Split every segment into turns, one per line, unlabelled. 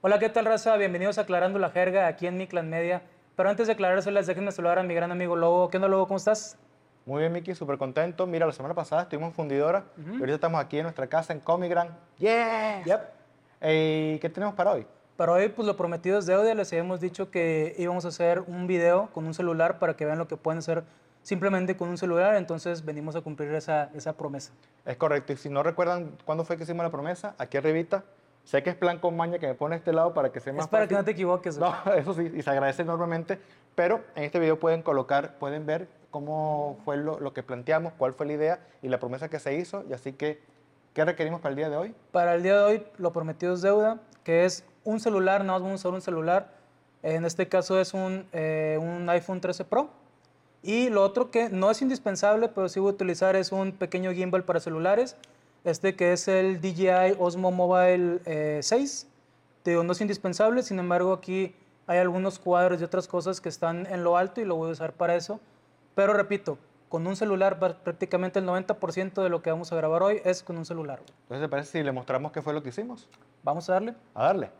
Hola, ¿qué tal, raza? Bienvenidos a Aclarando la Jerga aquí en Mi Clan Media. Pero antes de aclarárselas, déjenme saludar a mi gran amigo Lobo. ¿Qué onda, Lobo? ¿Cómo estás?
Muy bien, Miki, súper contento. Mira, la semana pasada estuvimos en Fundidora y ahorita estamos aquí en nuestra casa en Comigran. ¡Yeah!
Yep.
Ey, ¿Qué tenemos para hoy?
Para hoy, pues lo prometido es deuda. Les habíamos dicho que íbamos a hacer un video con un celular para que vean lo que pueden hacer simplemente con un celular. Entonces venimos a cumplir esa, esa promesa.
Es correcto. Y si no recuerdan cuándo fue que hicimos la promesa, aquí arribita, sé que es plan con maña que me pone a este lado para que sea más
Es para que
fácil.
no te equivoques.
No, eso sí, y se agradece enormemente. Pero en este video pueden colocar, pueden ver cómo fue lo, lo que planteamos, cuál fue la idea y la promesa que se hizo. Y así que, ¿qué requerimos para el día de hoy?
Para el día de hoy, lo prometido es deuda, que es un celular, nada más vamos a usar un celular. En este caso es un, eh, un iPhone 13 Pro. Y lo otro que no es indispensable, pero sí voy a utilizar es un pequeño gimbal para celulares. Este que es el DJI Osmo Mobile eh, 6. Te digo, no es indispensable, sin embargo aquí hay algunos cuadros y otras cosas que están en lo alto y lo voy a usar para eso. Pero repito, con un celular prácticamente el 90% de lo que vamos a grabar hoy es con un celular.
Entonces, ¿te parece si le mostramos qué fue lo que hicimos?
Vamos a darle.
A darle.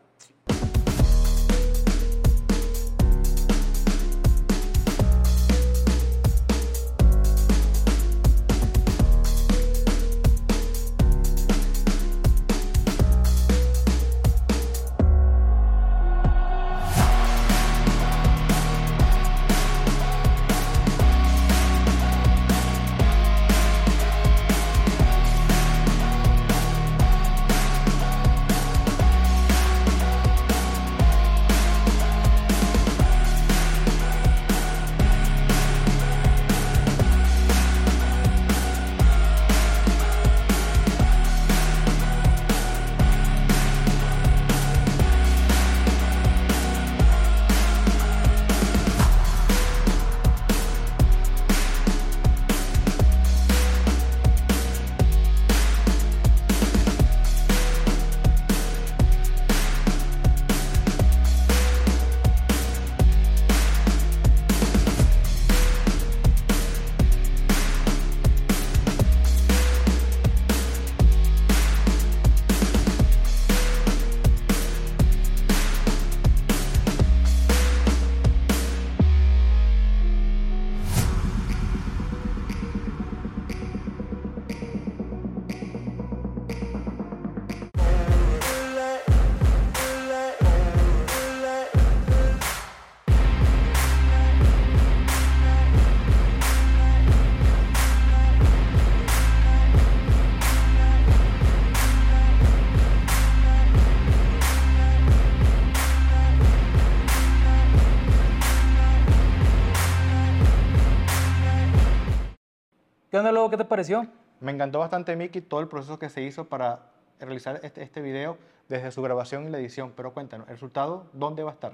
¿Qué onda, Lobo? ¿Qué te pareció?
Me encantó bastante, Miki, todo el proceso que se hizo para realizar este, este video desde su grabación y la edición. Pero cuéntanos, ¿el resultado dónde va a estar?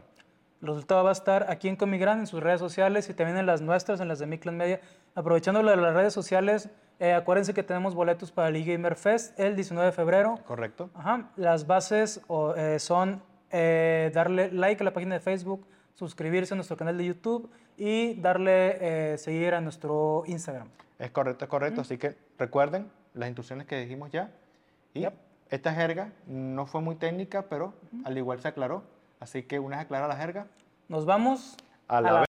El resultado va a estar aquí en Comigran, en sus redes sociales y también en las nuestras, en las de Miclan Media. Aprovechando lo de las redes sociales, eh, acuérdense que tenemos boletos para el eGamer Fest el 19 de febrero.
¿Correcto?
Ajá, las bases o, eh, son eh, darle like a la página de Facebook, suscribirse a nuestro canal de YouTube y darle eh, seguir a nuestro Instagram.
Es correcto, es correcto. Así que recuerden las instrucciones que dijimos ya. Y
Yep.
esta jerga no fue muy técnica, pero al igual se aclaró. Así que una vez aclarada la jerga,
Nos vamos
a la,
la
vez.